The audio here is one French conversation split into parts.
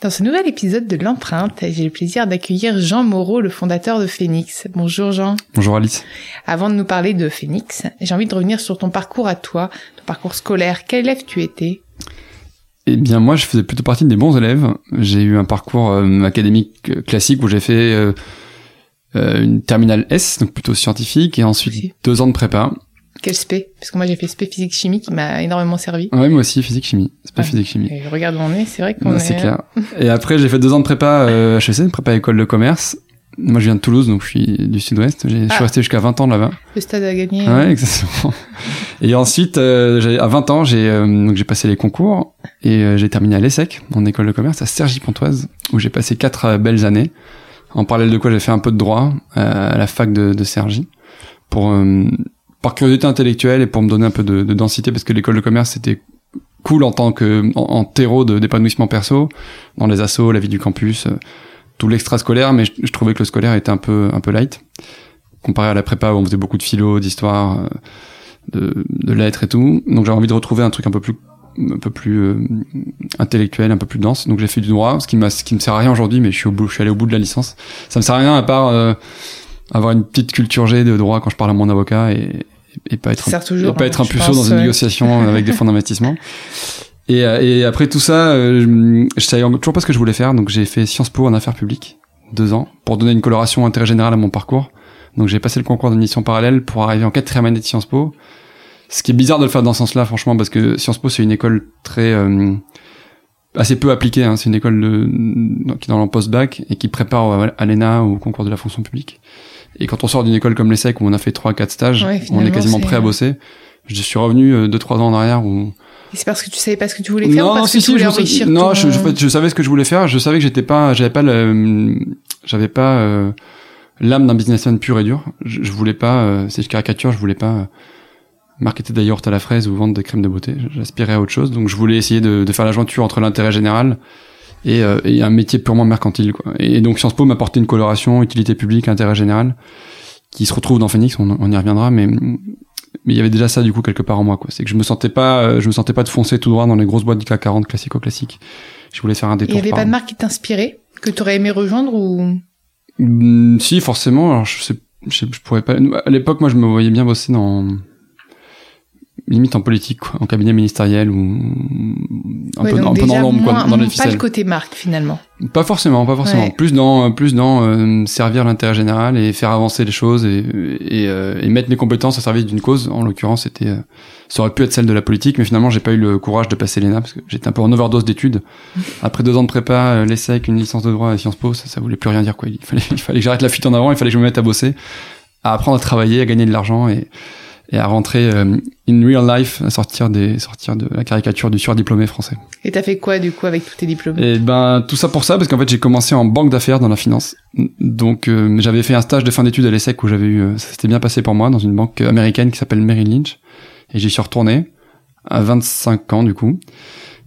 Dans ce nouvel épisode de l'empreinte, j'ai le plaisir d'accueillir Jean Moreau, le fondateur de Phoenix. Bonjour Jean. Bonjour Alice. Avant de nous parler de Phoenix, j'ai envie de revenir sur ton parcours à toi, ton parcours scolaire. Quel élève tu étais? Eh bien moi je faisais plutôt partie des bons élèves. J'ai eu un parcours euh, académique classique où j'ai fait euh, euh, une terminale S, donc plutôt scientifique, et ensuite deux ans de prépa. Quel spé? Parce que moi j'ai fait spé physique chimie qui m'a énormément servi. Ouais, moi aussi physique chimie. Pas Ouais. physique chimie. Et regarde où on est, c'est vrai qu'on est... c'est clair. Et après j'ai fait deux ans de prépa euh, HEC, une prépa école de commerce. Moi je viens de Toulouse, donc je suis du sud-ouest. J'ai- Je Ah. suis resté jusqu'à 20 ans là-bas. Le stade a gagné. Ouais, exactement. Et ensuite, euh, à 20 ans, j'ai euh, donc j'ai passé les concours et euh, j'ai terminé à l'ESSEC, en école de commerce, à Cergy-Pontoise, où j'ai passé quatre euh, belles années. En parallèle de quoi, j'ai fait un peu de droit euh, à la fac de, de Cergy, pour euh, par curiosité intellectuelle et pour me donner un peu de, de densité, parce que l'école de commerce c'était cool en tant que en, en terreau d'épanouissement perso, dans les assos, la vie du campus, euh, tout l'extrascolaire, mais je, je trouvais que le scolaire était un peu un peu light comparé à la prépa où on faisait beaucoup de philo, d'histoire, euh, de, de lettres et tout. Donc j'avais envie de retrouver un truc un peu plus un peu plus euh, intellectuel, un peu plus dense. Donc j'ai fait du droit, ce qui m'a ce qui me sert à rien aujourd'hui, mais je suis au bout, je suis allé au bout de la licence. Ça me sert à rien à part euh, avoir une petite culture G de droit quand je parle à mon avocat et, et pas être un, toujours, et pas hein, être un je puceau dans une ouais. négociation avec des fonds d'investissement. Et, euh, et après tout ça, euh, je, je savais toujours pas ce que je voulais faire, donc j'ai fait Sciences Po en affaires publiques, deux ans, pour donner une coloration intérêt général à mon parcours. Donc j'ai passé le concours d'admission parallèle pour arriver en quatrième année de Sciences Po. Ce qui est bizarre de le faire dans ce sens-là, franchement, parce que Sciences Po c'est une école très euh, assez peu appliquée. Hein. C'est une école de, qui est dans le post-bac et qui prépare à l'ENA ou au concours de la fonction publique. Et quand on sort d'une école comme l'ESSEC où on a fait trois, quatre stages, Ouais, on est quasiment prêt à bosser. Je suis revenu euh, deux, trois ans en arrière où c'est parce que tu savais pas ce que tu voulais faire ou parce si, que tu si, voulais je, enrichir non, ton- je, savais ce que je voulais faire. Je savais que j'étais pas, j'avais pas j'avais pas euh, l'âme d'un businessman pur et dur. Je, je voulais pas, euh, c'est une caricature, je voulais pas euh, marketer yaourts à la fraise ou vendre des crèmes de beauté. J'aspirais à autre chose, donc je voulais essayer de, de faire la jointure entre l'intérêt général et, euh, et un métier purement mercantile. Quoi. Et donc Sciences Po m'a apporté une coloration utilité publique, intérêt général, qui se retrouve dans Phoenix. On, on y reviendra, mais mais il y avait déjà ça du coup quelque part en moi quoi c'est que je me sentais pas euh, je me sentais pas de foncer tout droit dans les grosses boîtes du CAC 40 classico classique je voulais faire un Il détour y avait pas de marque qui t'inspirait Que t'aurais aimé rejoindre ou... Mm, si forcément alors je sais je, je pourrais pas à l'époque moi je me voyais bien bosser dans limite en politique quoi, en cabinet ministériel ou un Ouais, peu, donc un peu dans l'ombre quoi, dans les Pas ficelles le côté marque finalement. Pas forcément, pas forcément. Ouais. Plus dans, plus dans euh, servir l'intérêt général et faire avancer les choses et, et, euh, et mettre mes compétences au service d'une cause. En l'occurrence, c'était, euh, ça aurait pu être celle de la politique, mais finalement, j'ai pas eu le courage de passer l'ENA parce que j'étais un peu en overdose d'études. Après deux ans de prépa, euh, l'ESSEC, une licence de droit à Sciences Po, ça, ça voulait plus rien dire quoi. Il fallait, il fallait que j'arrête la fuite en avant, il fallait que je me mette à bosser, à apprendre à travailler, à gagner de l'argent et et à rentrer euh, in real life, à sortir des sortir de la caricature du surdiplômé français. Et t'as fait quoi du coup avec tous tes diplômes? Et ben tout ça pour ça parce qu'en fait j'ai commencé en banque d'affaires dans la finance. Donc euh, j'avais fait un stage de fin d'études à l'ESSEC où j'avais eu euh, ça s'était bien passé pour moi dans une banque américaine qui s'appelle Merrill Lynch et j'y suis retourné à 25 ans du coup.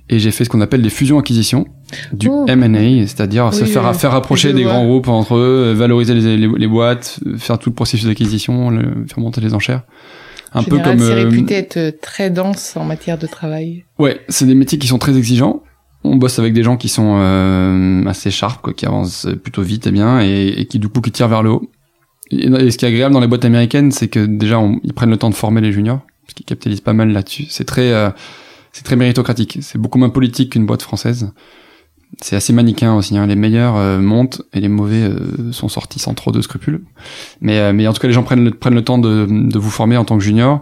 Et j'ai fait ce qu'on appelle des fusions-acquisitions, du Oh. M&A, c'est-à-dire se faire, faire rapprocher des vois. grands groupes entre eux, valoriser les, les, les boîtes, faire tout le processus d'acquisition, faire monter les enchères. Un En peu général, comme... c'est euh, réputé être très dense en matière de travail. Ouais, c'est des métiers qui sont très exigeants. On bosse avec des gens qui sont euh, assez sharp, quoi, qui avancent plutôt vite et bien, et, et qui du coup qui tirent vers le haut. Et, et ce qui est agréable dans les boîtes américaines, c'est que déjà on- ils prennent le temps de former les juniors, parce qu'ils capitalisent pas mal là-dessus. C'est très, euh, c'est très méritocratique. C'est beaucoup moins politique qu'une boîte française. C'est assez manichéen aussi. Hein. Les meilleurs euh, montent et les mauvais euh, sont sortis sans trop de scrupules. Mais, euh, mais en tout cas, les gens prennent le, temps de, vous former en tant que junior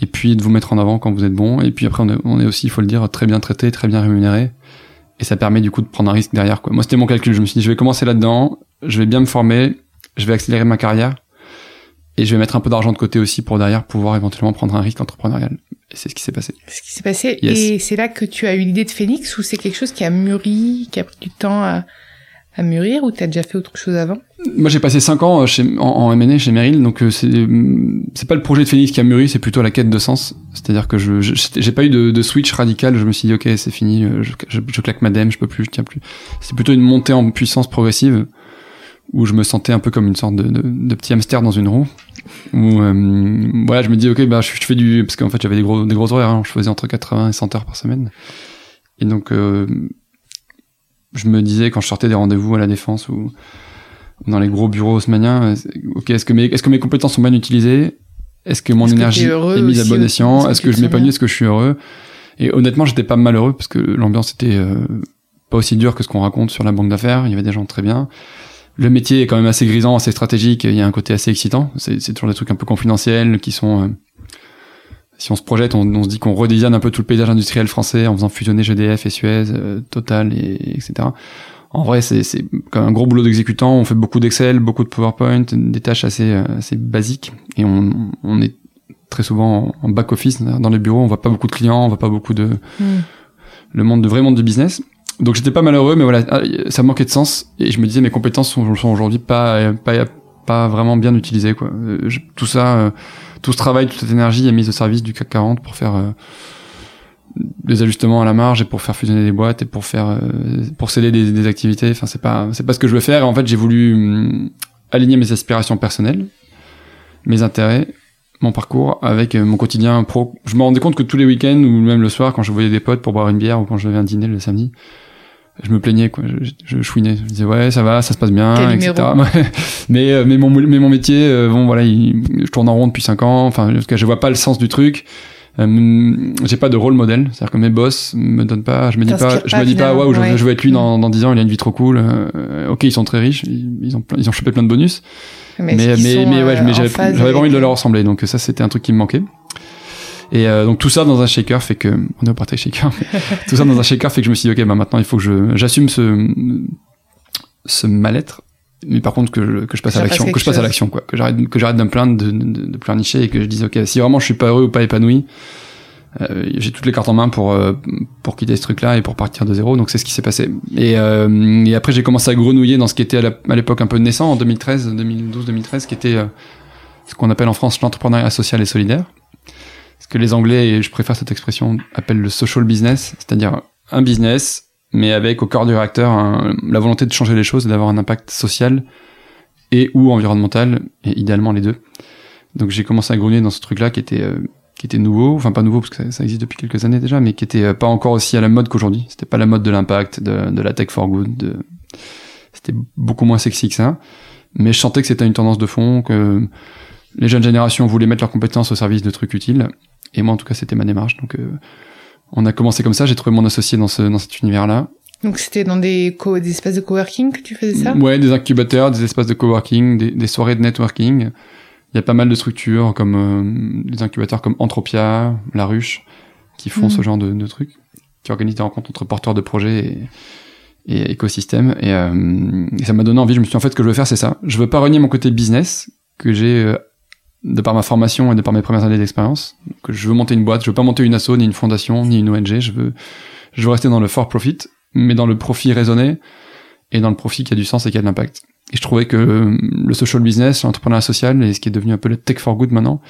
et puis de vous mettre en avant quand vous êtes bon. Et puis après, on est, on est aussi, il faut le dire, très bien traité, très bien rémunéré. Et ça permet du coup de prendre un risque derrière. Quoi. Moi, c'était mon calcul. Je me suis dit, je vais commencer là-dedans, je vais bien me former, je vais accélérer ma carrière et je vais mettre un peu d'argent de côté aussi pour derrière pouvoir éventuellement prendre un risque entrepreneurial. C'est ce qui s'est passé. Ce qui s'est passé. Yes. Et c'est là que tu as eu l'idée de Phoenix ou c'est quelque chose qui a mûri, qui a pris du temps à, à mûrir ou t'as déjà fait autre chose avant? Moi, j'ai passé 5 ans chez, en, en M&A chez Merrill, donc euh, c'est pas le projet de Phoenix qui a mûri, c'est plutôt la quête de sens. C'est-à-dire que je j'ai pas eu de, de switch radical. Je me suis dit ok, c'est fini, euh, je, je, je claque ma dème, je peux plus, je tiens plus. C'est plutôt une montée en puissance progressive où je me sentais un peu comme une sorte de, de, de petit hamster dans une roue. Où euh, voilà, je me dis ok, bah je, je fais du parce qu'en fait j'avais des gros des gros horaires, hein, je faisais entre 80 et 100 heures par semaine. Et donc euh, je me disais quand je sortais des rendez-vous à la défense ou dans les gros bureaux haussmanniens, euh, ok, est-ce que mes est-ce que mes compétences sont bien utilisées? Est-ce que mon énergie est mise à bon escient? Est-ce que je m'épanouis? Est-ce que je suis heureux? Et honnêtement, j'étais pas malheureux parce que l'ambiance était euh, pas aussi dure que ce qu'on raconte sur la banque d'affaires. Il y avait des gens très bien. Le métier est quand même assez grisant, assez stratégique. Il y a un côté assez excitant. C'est toujours des trucs un peu confidentiels qui sont. euh, si on se projette, on, on se dit qu'on redesign un peu tout le paysage industriel français en faisant fusionner GDF et Suez, euh, Total, et, etc. En vrai, c'est c'est quand même un gros boulot d'exécutant. On fait beaucoup d'Excel, beaucoup de PowerPoint, des tâches assez euh, assez basiques, et on, on est très souvent en back office dans les bureaux. On voit pas beaucoup de clients, on voit pas beaucoup de le monde, de vrai monde du business. Donc j'étais pas malheureux, mais voilà, ah, ça manquait de sens. Et je me disais mes compétences sont, sont aujourd'hui pas, pas, pas vraiment bien utilisées. Quoi. Euh, tout ça, euh, tout ce travail, toute cette énergie est mise au service du CAC 40 pour faire euh, des ajustements à la marge et pour faire fusionner des boîtes et pour faire, pour sceller des, activités. Enfin, c'est pas, c'est pas ce que je veux faire. Et en fait, j'ai voulu hum, aligner mes aspirations personnelles, mes intérêts, mon parcours avec mon quotidien pro. Je me rendais compte que tous les week-ends ou même le soir, quand je voyais des potes pour boire une bière ou quand je devais un dîner le samedi, je me plaignais quoi. Je, je chouinais. Je disais ouais, ça va, ça se passe bien, etc. mais euh, mais mon mais mon métier, euh, bon voilà, il- je tourne en rond depuis 5 ans. Enfin, en tout cas, je vois pas le sens du truc. Euh, j'ai pas de rôle modèle, c'est-à-dire que mes boss me donnent pas, je me dis pas, je me dis pas, waouh, je, ouais. je veux être lui dans, dans 10 ans, il a une vie trop cool. Euh, ok, ils sont très riches, ils, ils ont ils ont chopé plein de bonus, mais mais mais, ouais, euh, mais j'avais pas envie de leur ressembler, donc ça c'était un truc qui me manquait. Et euh, donc tout ça dans un shaker fait que on est au partage shaker. tout ça dans un shaker fait que je me suis dit ok bah maintenant il faut que je j'assume ce ce mal-être, mais par contre que je, que je passe Ça à l'action, que je passe à l'action quoi, que j'arrête que j'arrête de me plaindre de, de, de pleurnicher et que je dise ok si vraiment je suis pas heureux ou pas épanoui, euh, j'ai toutes les cartes en main pour euh, pour quitter ce truc-là et pour partir de zéro. Donc c'est ce qui s'est passé. Et, euh, et après j'ai commencé à grenouiller dans ce qui était à l'époque un peu naissant en 2013, 2012, 2013, qui était euh, ce qu'on appelle en France l'entrepreneuriat social et solidaire. Que les Anglais, et je préfère cette expression, appellent le social business, c'est-à-dire un business, mais avec au cœur du réacteur la volonté de changer les choses et d'avoir un impact social et ou environnemental, et idéalement les deux. Donc j'ai commencé à grenouiller dans ce truc-là qui était euh, qui était nouveau, enfin pas nouveau parce que ça, ça existe depuis quelques années déjà, mais qui était euh, pas encore aussi à la mode qu'aujourd'hui. C'était pas la mode de l'impact, de, de la tech for good, de... c'était beaucoup moins sexy que ça. Mais je sentais que c'était une tendance de fond, que les jeunes générations voulaient mettre leurs compétences au service de trucs utiles. Et moi, en tout cas, c'était ma démarche. Donc, euh, on a commencé comme ça. J'ai trouvé mon associé dans, ce, dans cet univers-là. Donc c'était dans des, co des espaces de coworking que tu faisais ça? Ouais, des incubateurs, des espaces de coworking, des, des soirées de networking. Il y a pas mal de structures comme euh, des incubateurs comme Entropia, La Ruche, qui font Mhm. ce genre de, de trucs, qui organisent des rencontres entre porteurs de projets et, et écosystèmes. Et, euh, et ça m'a donné envie. Je me suis dit, en fait, ce que je veux faire, c'est ça. Je veux pas renier mon côté business que j'ai euh, de par ma formation et de par mes premières années d'expérience. Que je veux monter une boîte. Je veux pas monter une asso, ni une fondation, ni une ONG. Je veux, je veux rester dans le for profit, mais dans le profit raisonné et dans le profit qui a du sens et qui a de l'impact. Et je trouvais que euh, le social business, l'entrepreneuriat social et ce qui est devenu un peu le tech for good maintenant,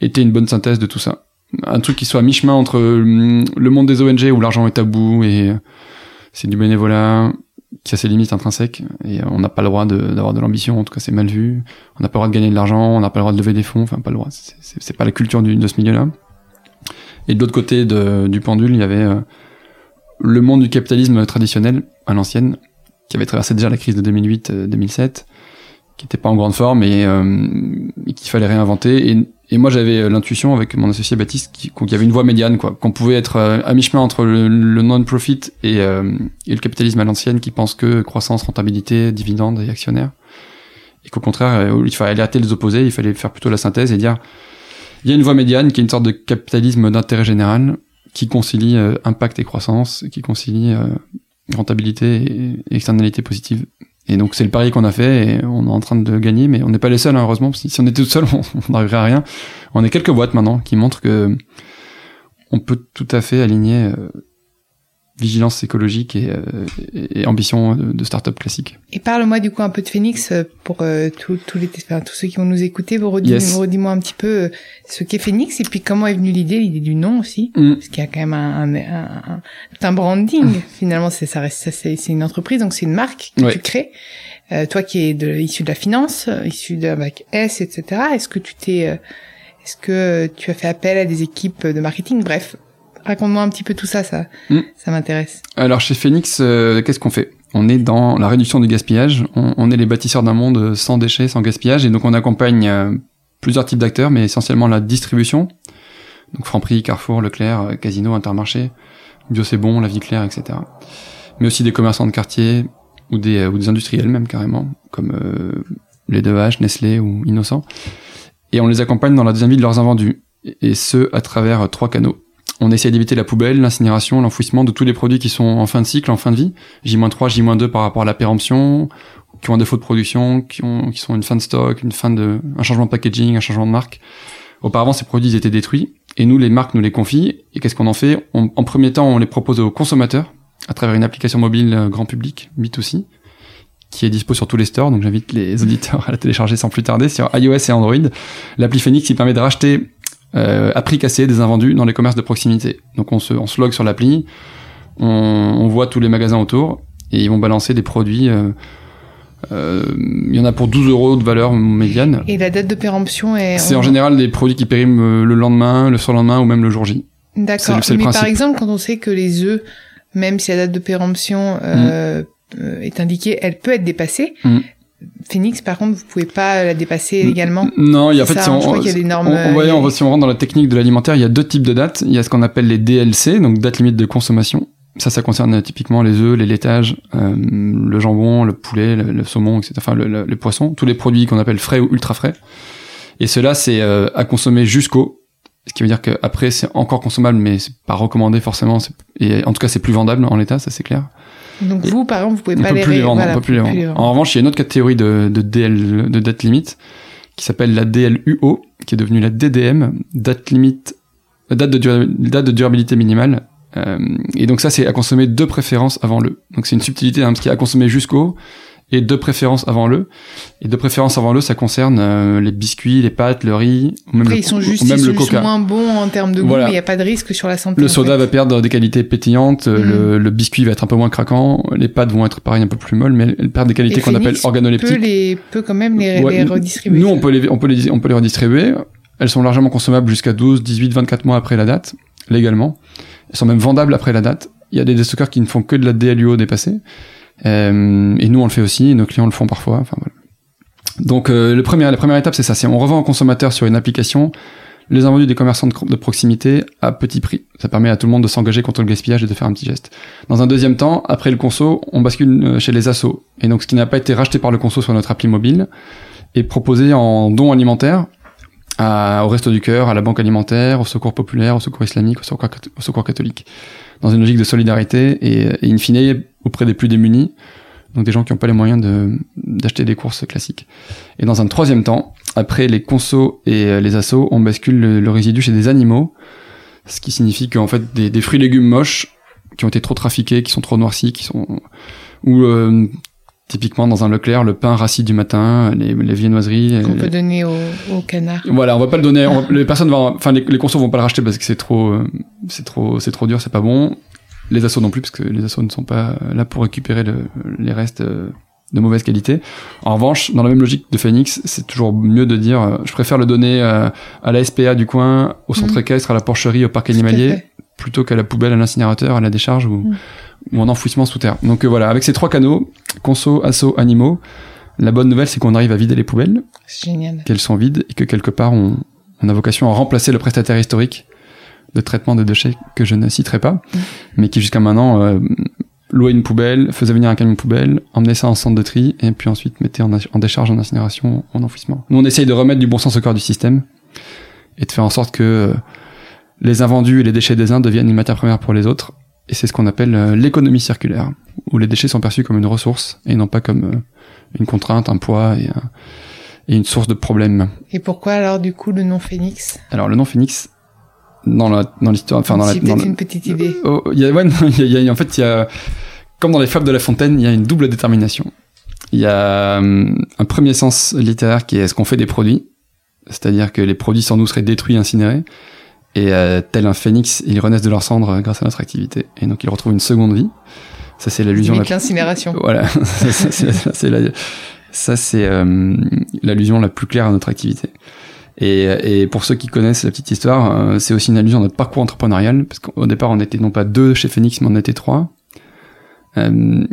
était une bonne synthèse de tout ça. un truc qui soit à mi-chemin entre hum, le monde des ONG où l'argent est tabou et c'est du bénévolat qui a ses limites intrinsèques et on n'a pas le droit d'avoir de, l'ambition en tout cas c'est mal vu. On n'a pas le droit de gagner de l'argent on n'a pas le droit de lever des fonds enfin pas le droit c'est pas la culture du, de ce milieu là et de l'autre côté du pendule il y avait euh, le monde du capitalisme traditionnel à l'ancienne qui avait traversé déjà la crise de 2008-2007 qui était pas en grande forme et, euh, qu'il fallait réinventer et moi, j'avais euh, l'intuition avec mon associé Baptiste qu'il y avait une voie médiane, quoi, qu'on pouvait être euh, à mi-chemin entre le, non-profit et, euh, et, le capitalisme à l'ancienne, qui pense que croissance, rentabilité, dividendes et actionnaires, et qu'au contraire, il fallait alerter les opposés, il fallait faire plutôt la synthèse et dire il y a une voie médiane qui est une sorte de capitalisme d'intérêt général qui concilie impact et croissance, qui concilie rentabilité et externalité positive. Et donc c'est le pari qu'on a fait et on est en train de gagner, mais on n'est pas les seuls hein, heureusement. Si, on était tout seul, on n'arriverait à rien. On est quelques boîtes maintenant qui montrent que on peut tout à fait aligner euh, vigilance écologique et, euh, et ambition de, start-up classique. Et parle-moi du coup un peu de Phoenix euh, pour euh, tous les enfin, tous ceux qui vont nous écouter. Vous redis-moi un petit peu ce qu'est Phoenix et puis comment est venue l'idée, l'idée du nom aussi, mm. parce qu'il y a quand même un, un, un, branding. Mm. Finalement, c'est ça reste c'est une entreprise donc c'est une marque que tu crées. Euh, toi qui es de, issu de la finance, issu de bac S, etc. Est-ce que tu t'es est-ce que tu as fait appel à des équipes de marketing? Bref, Raconte-moi un petit peu tout ça, ça, hmm. ça m'intéresse. Alors chez Phoenix, euh, qu'est-ce qu'on fait? On est dans la réduction du gaspillage. On, est les bâtisseurs d'un monde sans déchets, sans gaspillage, et donc on accompagne euh, plusieurs types d'acteurs, mais essentiellement la distribution. Donc Franprix, Carrefour, Leclerc, euh, Casino, Intermarché, Bio c'est bon, La Vie Claire, etc. Mais aussi des commerçants de quartier ou des, ou des industriels même carrément, comme les 2H, Nestlé ou Innocent. Et on les accompagne dans la deuxième vie de leurs invendus, et ce à travers trois canaux on essaie d'éviter la poubelle, l'incinération, l'enfouissement de tous les produits qui sont en fin de cycle, en fin de vie, J-3, J-2 par rapport à la péremption, qui ont un défaut de production, qui, ont, qui sont une fin de stock, une fin de, un changement de packaging, un changement de marque. Auparavant, ces produits étaient détruits, et nous, les marques nous les confient, et qu'est-ce qu'on en fait? En premier temps, on les propose aux consommateurs, à travers une application mobile euh, grand public, B2C, qui est dispo sur tous les stores, donc j'invite les auditeurs à la télécharger sans plus tarder sur iOS et Android. L'appli Phoenix qui permet de racheter euh, à prix cassé des invendus dans les commerces de proximité. Donc on se, on se log sur l'appli, on, on, voit tous les magasins autour et ils vont balancer des produits. Euh, euh, il y en a pour 12 euros de valeur médiane. Et la date de péremption est. C'est en général des produits qui périment euh, le lendemain, le surlendemain ou même le jour J. D'accord. Mais par exemple, quand on sait que les œufs, même si la date de péremption euh, mm. est indiquée, elle peut être dépassée. Mm. Phoenix, par contre, vous pouvez pas la dépasser également. Non, il y a en fait, si on, y a des normes. On, on, si on rentre dans la technique de l'alimentaire, il y a deux types de dates. Il y a ce qu'on appelle les DLC, donc date limite de consommation. Ça, ça concerne euh, typiquement les œufs, les laitages, euh, le jambon, le poulet, le, saumon, etc. Enfin, le, le, poisson, tous les produits qu'on appelle frais ou ultra frais. Et cela, c'est euh, à consommer jusqu'au. Ce qui veut dire qu'après, c'est encore consommable, mais c'est pas recommandé forcément. Et en tout cas, c'est plus vendable en l'état, ça c'est clair. Donc vous, par exemple, vous pouvez pas les, vendre. on peut plus les vendre. En revanche, il y a une autre catégorie de, de DL, de date limite, qui s'appelle la DLUO, qui est devenue la DDM, date limite, date de, date de durabilité minimale. Euh, et donc ça, c'est à consommer de préférence avant le. Donc c'est une subtilité, hein, parce qu'il y a à consommer jusqu'au, et de préférence avant le. Et de préférence avant le, ça concerne euh, les biscuits, les pâtes, le riz, ou même, le, ils sont juste, même le coca. moins bons en termes de goût, mais il n'y a pas de risque sur la santé. Le soda va perdre des qualités pétillantes, le, mhm. le, biscuit va être un peu moins craquant, les pâtes vont être pareil un peu plus molles, mais elles perdent des qualités qu'on appelle organoleptiques. Peut les peut quand même les, les redistribuer. Nous, on peut les, on peut les, on peut les redistribuer. Elles sont largement consommables jusqu'à 12, 18, 24 mois après la date, légalement. Elles sont même vendables après la date. Il y a des stockeurs qui ne font que de la DLUO dépassée. Euh, et nous, on le fait aussi, nos clients le font parfois. Enfin, voilà. Donc, euh, le premier, la première étape, c'est ça. C'est on revend aux consommateurs sur une application les invendus des commerçants de, proximité à petit prix. Ça permet à tout le monde de s'engager contre le gaspillage et de faire un petit geste. Dans un deuxième temps, après le conso, on bascule euh, chez les assos. Et donc, ce qui n'a pas été racheté par le conso sur notre appli mobile est proposé en don alimentaire à, au Resto du Cœur, à la Banque Alimentaire, au Secours Populaire, au Secours Islamique, au Secours, au secours Catholique. Dans une logique de solidarité et, et in fine, auprès des plus démunis, donc des gens qui n'ont pas les moyens de, d'acheter des courses classiques. Et dans un troisième temps, après les consos et euh, les assos, on bascule le, résidu chez des animaux, ce qui signifie qu'en fait des, des fruits et légumes moches qui ont été trop trafiqués, qui sont trop noircis, qui sont ou euh, Typiquement dans un Leclerc, le pain rassis du matin, les, les viennoiseries. Qu'on les- peut donner au, au canard. Voilà, on va pas le donner. on- les personnes vont, enfin les, les consos vont pas le racheter parce que c'est trop, euh, c'est trop, c'est trop dur, c'est pas bon. Les assos non plus parce que les assos ne sont pas là pour récupérer le- les restes euh, de mauvaise qualité. En revanche, dans la même logique de Phoenix, c'est toujours mieux de dire, euh, je préfère le donner euh, à la SPA du coin, au centre Mhm. équestre, à la porcherie, au parc animalier, plutôt qu'à la poubelle, à l'incinérateur, à la décharge ou, Mm. ou en enfouissement sous terre. Donc euh, voilà, avec ces trois canaux, conso, asso, animaux, la bonne nouvelle c'est qu'on arrive à vider les poubelles C'est génial. qu'elles sont vides et que quelque part on, on a vocation à remplacer le prestataire historique de traitement de déchets que je ne citerai pas, Mm. mais qui jusqu'à maintenant euh, louait une poubelle, faisait venir un camion poubelle, emmenait ça en centre de tri et puis ensuite mettait en, en décharge, en incinération, en enfouissement. Nous on essaye de remettre du bon sens au cœur du système et de faire en sorte que euh, les invendus et les déchets des uns deviennent une matière première pour les autres et c'est ce qu'on appelle euh, l'économie circulaire où les déchets sont perçus comme une ressource et non pas comme euh, une contrainte, un poids et, un- et une source de problèmes. Et pourquoi alors du coup le nom Phoenix Alors le nom Phoenix dans la dans l'histoire enfin dans la dans le- une petite idée. Oh, il y a ouais, y a- y a- en fait il y a comme dans les fables de La Fontaine, il y a une double détermination. Il y a hum, un premier sens littéraire qui est est-ce qu'on fait des produits, c'est-à-dire que les produits sans nous seraient détruits, incinérés, et euh, tel un phénix, ils renaissent de leurs cendres euh, grâce à notre activité, et donc ils retrouvent une seconde vie. Ça c'est l'allusion la l'incinération. voilà, ça, c'est- ça, c'est la- ça, c'est euh, l'allusion la plus claire à notre activité. Et, et pour ceux qui connaissent la petite histoire, euh, c'est aussi une allusion à notre parcours entrepreneurial, parce qu'au départ on était non pas deux chez Phoenix, mais on était trois, euh,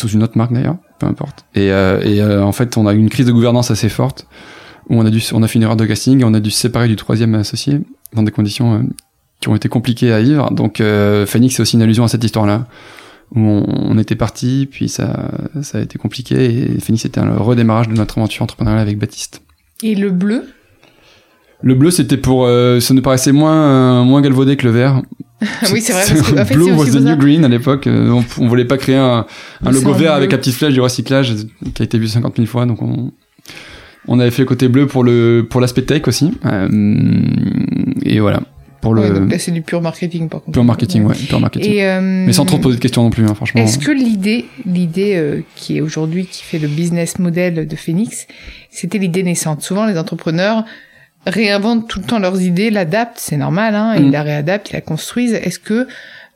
sous une autre marque d'ailleurs, peu importe. Et, euh, et euh, en fait on a eu une crise de gouvernance assez forte, où on a dû, on a fait une erreur de casting, et on a dû se séparer du troisième associé dans des conditions euh, qui ont été compliquées à vivre. Donc euh, Phoenix c'est aussi une allusion à cette histoire-là où on, on était parti, puis ça, ça a été compliqué, et Phoenix c'était un redémarrage de notre aventure entrepreneuriale avec Baptiste. Et le bleu? Le bleu, c'était pour, euh, ça nous paraissait moins, euh, moins galvaudé que le vert. Oui, c'est vrai, parce que, en fait, blue was the new green à l'époque. euh, on, on voulait pas créer un, logo vert avec la petite flèche du recyclage qui a été vu 50 000 fois, donc on, on avait fait le côté bleu pour le, pour l'aspect tech aussi. Euh, et voilà. Pour le, Ouais, donc là, c'est du pur marketing par contre. pure marketing, ouais, pure marketing. Et, euh, Mais sans trop poser de questions non plus, hein, franchement. Est-ce que l'idée, l'idée euh, qui est aujourd'hui qui fait le business model de Phoenix, c'était l'idée naissante? Souvent, les entrepreneurs réinventent tout le temps leurs idées, l'adaptent, c'est normal, hein, ils Mm. la réadaptent, ils la construisent. Est-ce que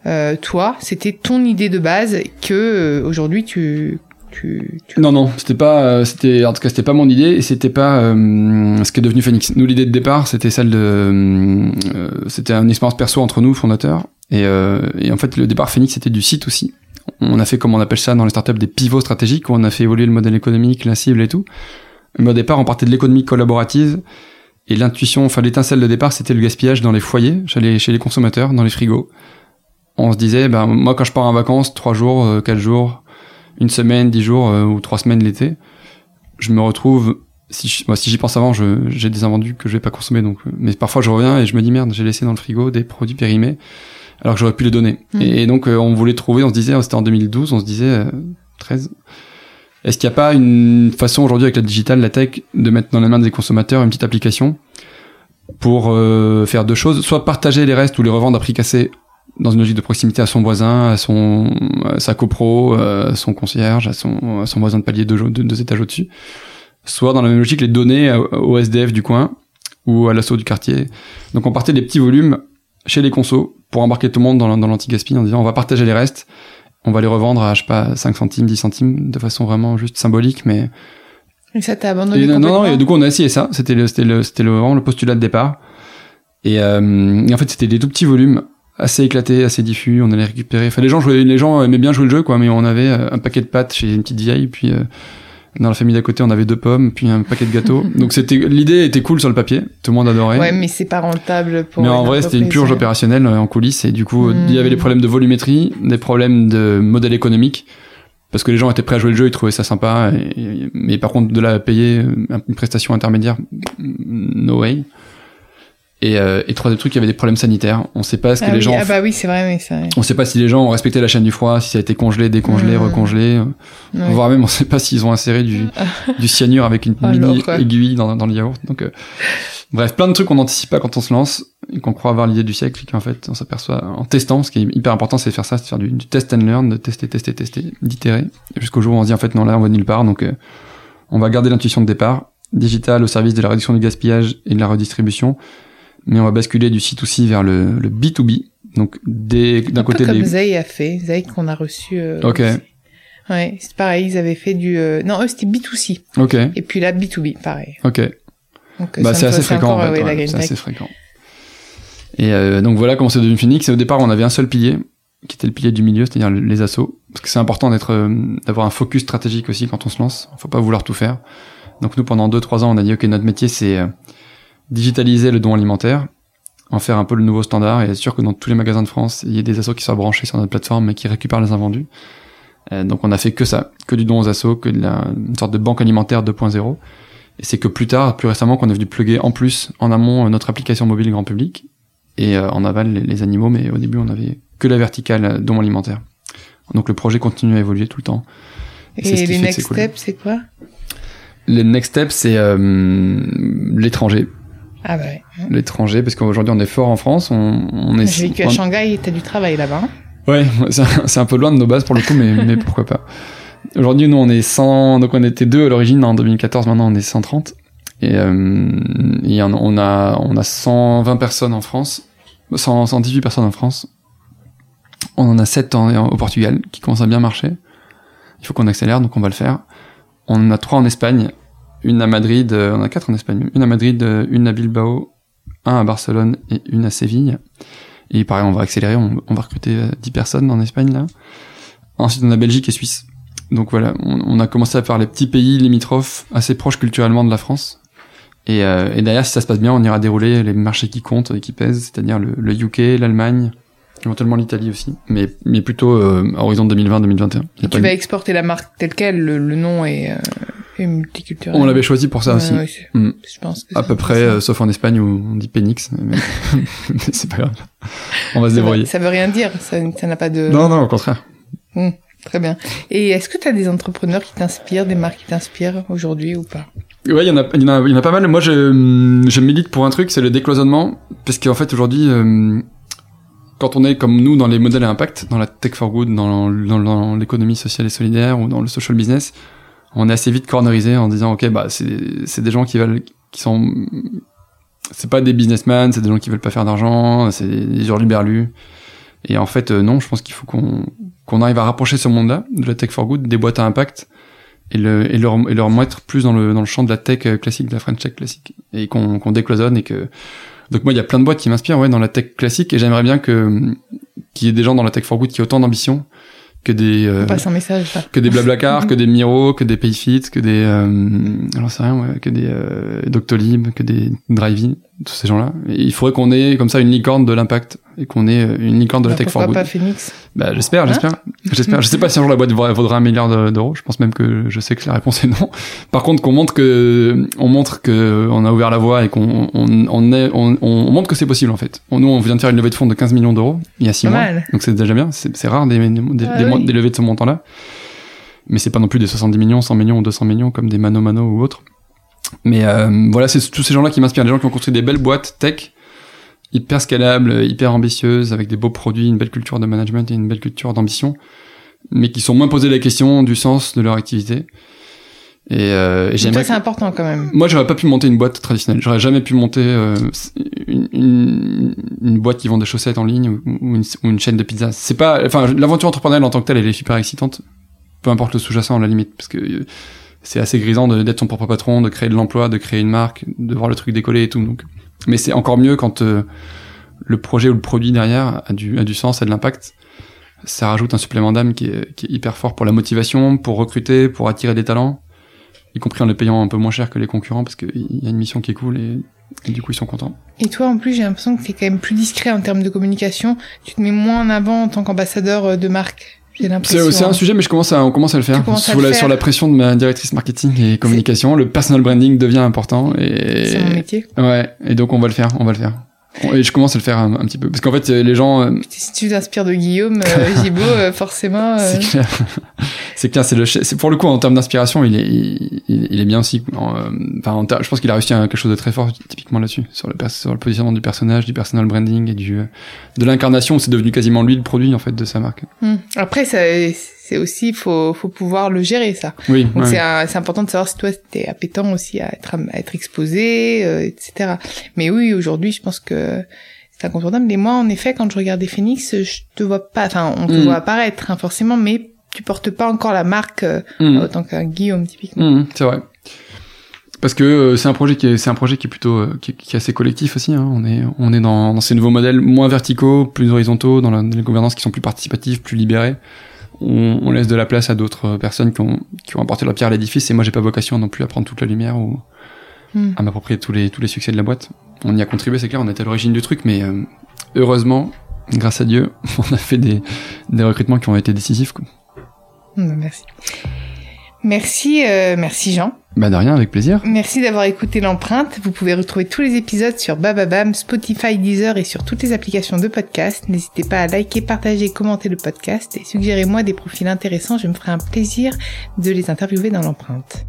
euh, toi, c'était ton idée de base que euh, aujourd'hui tu, tu, tu... Non, non, c'était pas, euh, c'était, en tout cas, c'était pas mon idée et c'était pas euh, ce qui est devenu Phoenix. Nous, l'idée de départ, c'était celle de, euh, c'était une expérience perso entre nous, fondateurs. Et, euh, et en fait, le départ Phoenix, c'était du site aussi. On a fait, comme on appelle ça dans les startups, des pivots stratégiques où on a fait évoluer le modèle économique, la cible et tout. Mais au départ, on partait de l'économie collaborative et l'intuition, enfin, l'étincelle de départ, c'était le gaspillage dans les foyers, chez les, chez les consommateurs, dans les frigos. On se disait, ben, moi, quand je pars en vacances, trois jours, euh, quatre jours, une semaine, dix jours euh, ou trois semaines l'été, je me retrouve si je- moi, si j'y pense avant, je- j'ai des invendus que je vais pas consommer donc euh, mais parfois je reviens et je me dis merde, j'ai laissé dans le frigo des produits périmés alors que j'aurais pu les donner. Mm. Et, et donc euh, on voulait trouver, on se disait c'était en 2012, on se disait euh, 13 est-ce qu'il n'y a pas une façon aujourd'hui avec la digitale, la tech, de mettre dans les mains des consommateurs une petite application pour euh, faire deux choses, soit partager les restes ou les revendre à prix cassé dans une logique de proximité à son voisin, à son à sa copro, euh, à son concierge, à son à son voisin de palier deux, deux, étages au-dessus, soit dans la même logique les donner au SDF du coin ou à l'assaut du quartier. Donc on partait des petits volumes chez les consos pour embarquer tout le monde dans, dans l'anti-gaspi en disant on va partager les restes, on va les revendre à je sais pas 5 centimes, 10 centimes de façon vraiment juste symbolique mais Et ça t'a abandonné et non, non, complètement et du coup, on a essayé ça. C'était le, c'était le, c'était le, vraiment le postulat de départ. Et, euh, et en fait, c'était des tout petits volumes, assez éclatés, assez diffus. On allait récupérer. Enfin, les gens jouaient, les gens aimaient bien jouer le jeu, quoi. Mais on avait euh, un paquet de pâtes chez une petite vieille, puis euh, dans la famille d'à côté, on avait deux pommes, puis un paquet de gâteaux. Donc c'était, l'idée était cool sur le papier. Tout le monde adorait. Ouais, mais c'est pas rentable pour Mais en vrai, c'était une purge opérationnelle euh, en coulisses et du coup, Hmm. il y avait des problèmes de volumétrie, des problèmes de modèle économique parce que les gens étaient prêts à jouer le jeu, ils trouvaient ça sympa, et- mais par contre de la payer euh, une prestation intermédiaire, no way. Et, euh, et troisième truc, il y avait des problèmes sanitaires. On sait pas ce que ah les oui, gens. Ah bah oui, c'est vrai, mais ça. On sait pas si les gens ont respecté la chaîne du froid, si ça a été congelé, décongelé, Mm. recongelé. Ouais. Voire même, on sait pas s'ils ont inséré du, du cyanure avec une Ah, mini aiguille dans, dans le yaourt. Donc, euh, bref, plein de trucs qu'on n'anticipe pas quand on se lance et qu'on croit avoir l'idée du siècle et qu'en fait, on s'aperçoit en testant. Ce qui est hyper important, c'est de faire ça, c'est de faire du, du test and learn, de tester, tester, tester, d'itérer, jusqu'au jour où on se dit en fait non là, on va nulle part. Donc, euh, on va garder l'intuition de départ, digital au service de la réduction du gaspillage et de la redistribution, mais on va basculer du C2C vers le, le B2B. Donc, d'un côté comme les Zay a fait, Zay qu'on a reçu. euh, Ok. aussi. Ouais, c'est pareil, ils avaient fait du. euh, Non, eux c'était B2C. Ok, Et puis là, B2B, pareil. ok. Donc, euh, Bah, c'est assez fréquent, en fait, ouais, ouais, la c'est assez fréquent. Et euh, donc voilà comment c'est devenu Phoenix. Et au départ, on avait un seul pilier, qui était le pilier du milieu, c'est-à-dire le- les assos. Parce que c'est important d'être, euh, d'avoir un focus stratégique aussi quand on se lance. Faut pas vouloir tout faire. Donc nous, pendant 2-3 ans, on a dit, ok, notre métier, c'est euh, digitaliser le don alimentaire, en faire un peu le nouveau standard, et être sûr que dans tous les magasins de France, il y ait des assos qui soient branchés sur notre plateforme et qui récupèrent les invendus. Euh, donc on a fait que ça, que du don aux assos, que de la, une sorte de banque alimentaire 2.0. Et c'est que plus tard, plus récemment, qu'on est venu plugger en plus, en amont, euh, notre application mobile grand public, et euh, en aval les, les animaux, mais au début, on avait que la verticale euh, don alimentaire. Donc le projet continue à évoluer tout le temps. Et Et les next steps, c'est quoi? Le next step, c'est euh, l'étranger. Ah bah ouais. L'étranger, parce qu'aujourd'hui, on est fort en France, on, on est... J'ai vécu à Shanghai t'as du travail là-bas. hein Ouais, c'est un, peu loin de nos bases pour le coup, mais, mais pourquoi pas. Aujourd'hui, nous, on est 100, donc on était deux à l'origine en 2014, maintenant on est 130. Et, euh, et on a, on a 120 personnes en France, 100, 118 personnes en France. On en a 7 en, au Portugal, qui commencent à bien marcher. Il faut qu'on accélère, donc on va le faire. On en a 3 en Espagne, une à Madrid, euh, on a 4 en Espagne, une à Madrid, euh, une à Bilbao, un à Barcelone et une à Séville. Et pareil, on va accélérer, on, on va recruter euh, 10 personnes en Espagne là. Ensuite, on a Belgique et Suisse. Donc voilà, on, on a commencé à faire les petits pays limitrophes, assez proches culturellement de la France. Et, euh, et derrière, si ça se passe bien, on ira dérouler les marchés qui comptent et qui pèsent, c'est-à-dire le, le UK, l'Allemagne, éventuellement l'Italie aussi, mais, mais plutôt euh, à horizon 2020-2021. Il y a Et pas tu une- vas exporter la marque telle quelle, le, le nom est, euh, multiculturel. On l'avait choisi pour ça Ouais, aussi. ouais, c'est- Mm. Je pense que À peu près, euh, sauf en Espagne où on dit Pénix, mais, mais c'est pas grave. On va se débrouiller. ça veut rien dire, ça n'a pas de... Non, non, au contraire. Très bien. Et est-ce que tu as des entrepreneurs qui t'inspirent, des marques qui t'inspirent aujourd'hui ou pas? Ouais, il y en a, il y en a, il y en a pas mal. Moi, je, je milite pour un truc, c'est le décloisonnement, parce qu'en fait, aujourd'hui, euh, quand on est comme nous dans les modèles à impact, dans la tech for good, dans l'économie sociale et solidaire ou dans le social business, on est assez vite cornerisé en disant, ok, bah, c'est, des gens qui veulent, qui sont, c'est pas des businessmen, c'est des gens qui veulent pas faire d'argent, c'est des hurluberlus. Et en fait, euh, non, je pense qu'il faut qu'on, qu'on arrive à rapprocher ce monde-là de la tech for good, des boîtes à impact, et, le, et, leur, et leur mettre plus dans le, dans le champ de la tech euh, classique, de la French tech classique, et qu'on qu'on décloisonne et que donc moi il y a plein de boîtes qui m'inspirent ouais dans la tech classique et j'aimerais bien que qu'il y ait des gens dans la tech for good qui aient autant d'ambition que des euh, On passe un message là. que des Blablacar, que des Miro, que des Payfit, que des euh, alors c'est rien ouais, que des euh, Doctolib, que des Drivey, tous ces gens-là. Et il faudrait qu'on ait comme ça une licorne de l'impact qu'on ait euh, une licorne de la Bah, tech for good. pas Phoenix Bah, j'espère, Hein j'espère. J'espère. Je sais pas si un jour la boîte vaudra un milliard de- d'euros. Je pense même que je sais que la réponse est non. Par contre, qu'on montre que, on montre que on a ouvert la voie et qu'on, on, on est, on, on montre que c'est possible, en fait. Nous, on vient de faire une levée de fonds de 15 millions d'euros il y a 6 Pas mois. mal. Donc c'est déjà bien. C'est c'est rare des, des, Ah des, oui. des levées de ce montant-là. Mais c'est pas non plus des 70 millions, 100 millions ou 200 millions comme des Mano Mano ou autres. Mais euh, voilà, c'est tous ces gens-là qui m'inspirent. Des gens qui ont construit des belles boîtes tech, hyper scalables, hyper ambitieuses, avec des beaux produits, une belle culture de management et une belle culture d'ambition, mais qui sont moins posés la question du sens de leur activité. Et, euh, et j'aimerais. c'est important quand même. Moi, j'aurais pas pu monter une boîte traditionnelle. J'aurais jamais pu monter euh, une, une, une boîte qui vend des chaussettes en ligne ou, ou une, ou une chaîne de pizza. C'est pas, enfin, l'aventure entrepreneuriale en tant que telle, elle est super excitante. Peu importe le sous-jacent, à la limite, parce que euh, c'est assez grisant d'être son propre patron, de créer de l'emploi, de créer une marque, de voir le truc décoller et tout. Donc, mais c'est encore mieux quand euh, le projet ou le produit derrière a du, a du sens, a de l'impact. Ça rajoute un supplément d'âme qui est, hyper fort pour la motivation, pour recruter, pour attirer des talents y compris en les payant un peu moins cher que les concurrents parce qu'il y a une mission qui est cool et, et du coup ils sont contents. Et toi en plus j'ai l'impression que t'es quand même plus discret en termes de communication. Tu te mets moins en avant en tant qu'ambassadeur euh, de marque. J'ai l'impression. C'est un sujet mais je commence à, on commence à le faire. À Sous le la, faire. sur la pression de ma directrice marketing et communication, le personal branding devient important et C'est mon métier. ouais et donc on va le faire, on va le faire. Et je commence à le faire un, un petit peu. Parce qu'en fait, les gens. euh, Si tu t'inspires de Guillaume euh, euh, forcément. euh, C'est clair. C'est clair, c'est le, c'est pour le coup en termes d'inspiration, il est, il, il est bien aussi. En, euh, Enfin, en je pense qu'il a réussi à quelque chose de très fort typiquement là-dessus, sur le, sur le positionnement du personnage, du personal branding et du, euh, de l'incarnation. C'est devenu quasiment lui le produit en fait de sa marque. hmm. Après, ça, c'est aussi, faut, faut pouvoir le gérer ça. Oui. Donc ouais. c'est important de savoir si toi t'es appétent aussi à être, à être exposé, euh, etc. Mais oui, aujourd'hui, je pense que c'est incontournable. Et moi, en effet, quand je regardais Phoenix, je te vois pas, enfin, on te Mm. voit apparaître, hein, forcément, mais tu portes pas encore la marque euh, Mm. autant qu'un Guillaume, typiquement. Mmh, c'est vrai. Parce que euh, c'est un projet qui est, c'est un projet qui est plutôt, euh, qui, est- qui est assez collectif aussi. Hein. On est, on est dans, dans ces nouveaux modèles moins verticaux, plus horizontaux, dans, la, dans les gouvernances qui sont plus participatives, plus libérées. On, on laisse de la place à d'autres euh, personnes qui ont, qui ont apporté leur pierre à l'édifice. Et moi, j'ai pas vocation non plus à prendre toute la lumière ou Mm. à m'approprier tous les, tous les succès de la boîte. On y a contribué, c'est clair. On était à l'origine du truc, mais euh, heureusement, grâce à Dieu, on a fait des, des recrutements qui ont été décisifs. Quoi. Mm, Merci. Merci, euh, merci Jean. Bah de rien, avec plaisir. Merci d'avoir écouté l'empreinte. Vous pouvez retrouver tous les épisodes sur Bababam, Spotify, Deezer et sur toutes les applications de podcast. N'hésitez pas à liker, partager commenter le podcast et suggérez-moi des profils intéressants. Je me ferai un plaisir de les interviewer dans l'empreinte.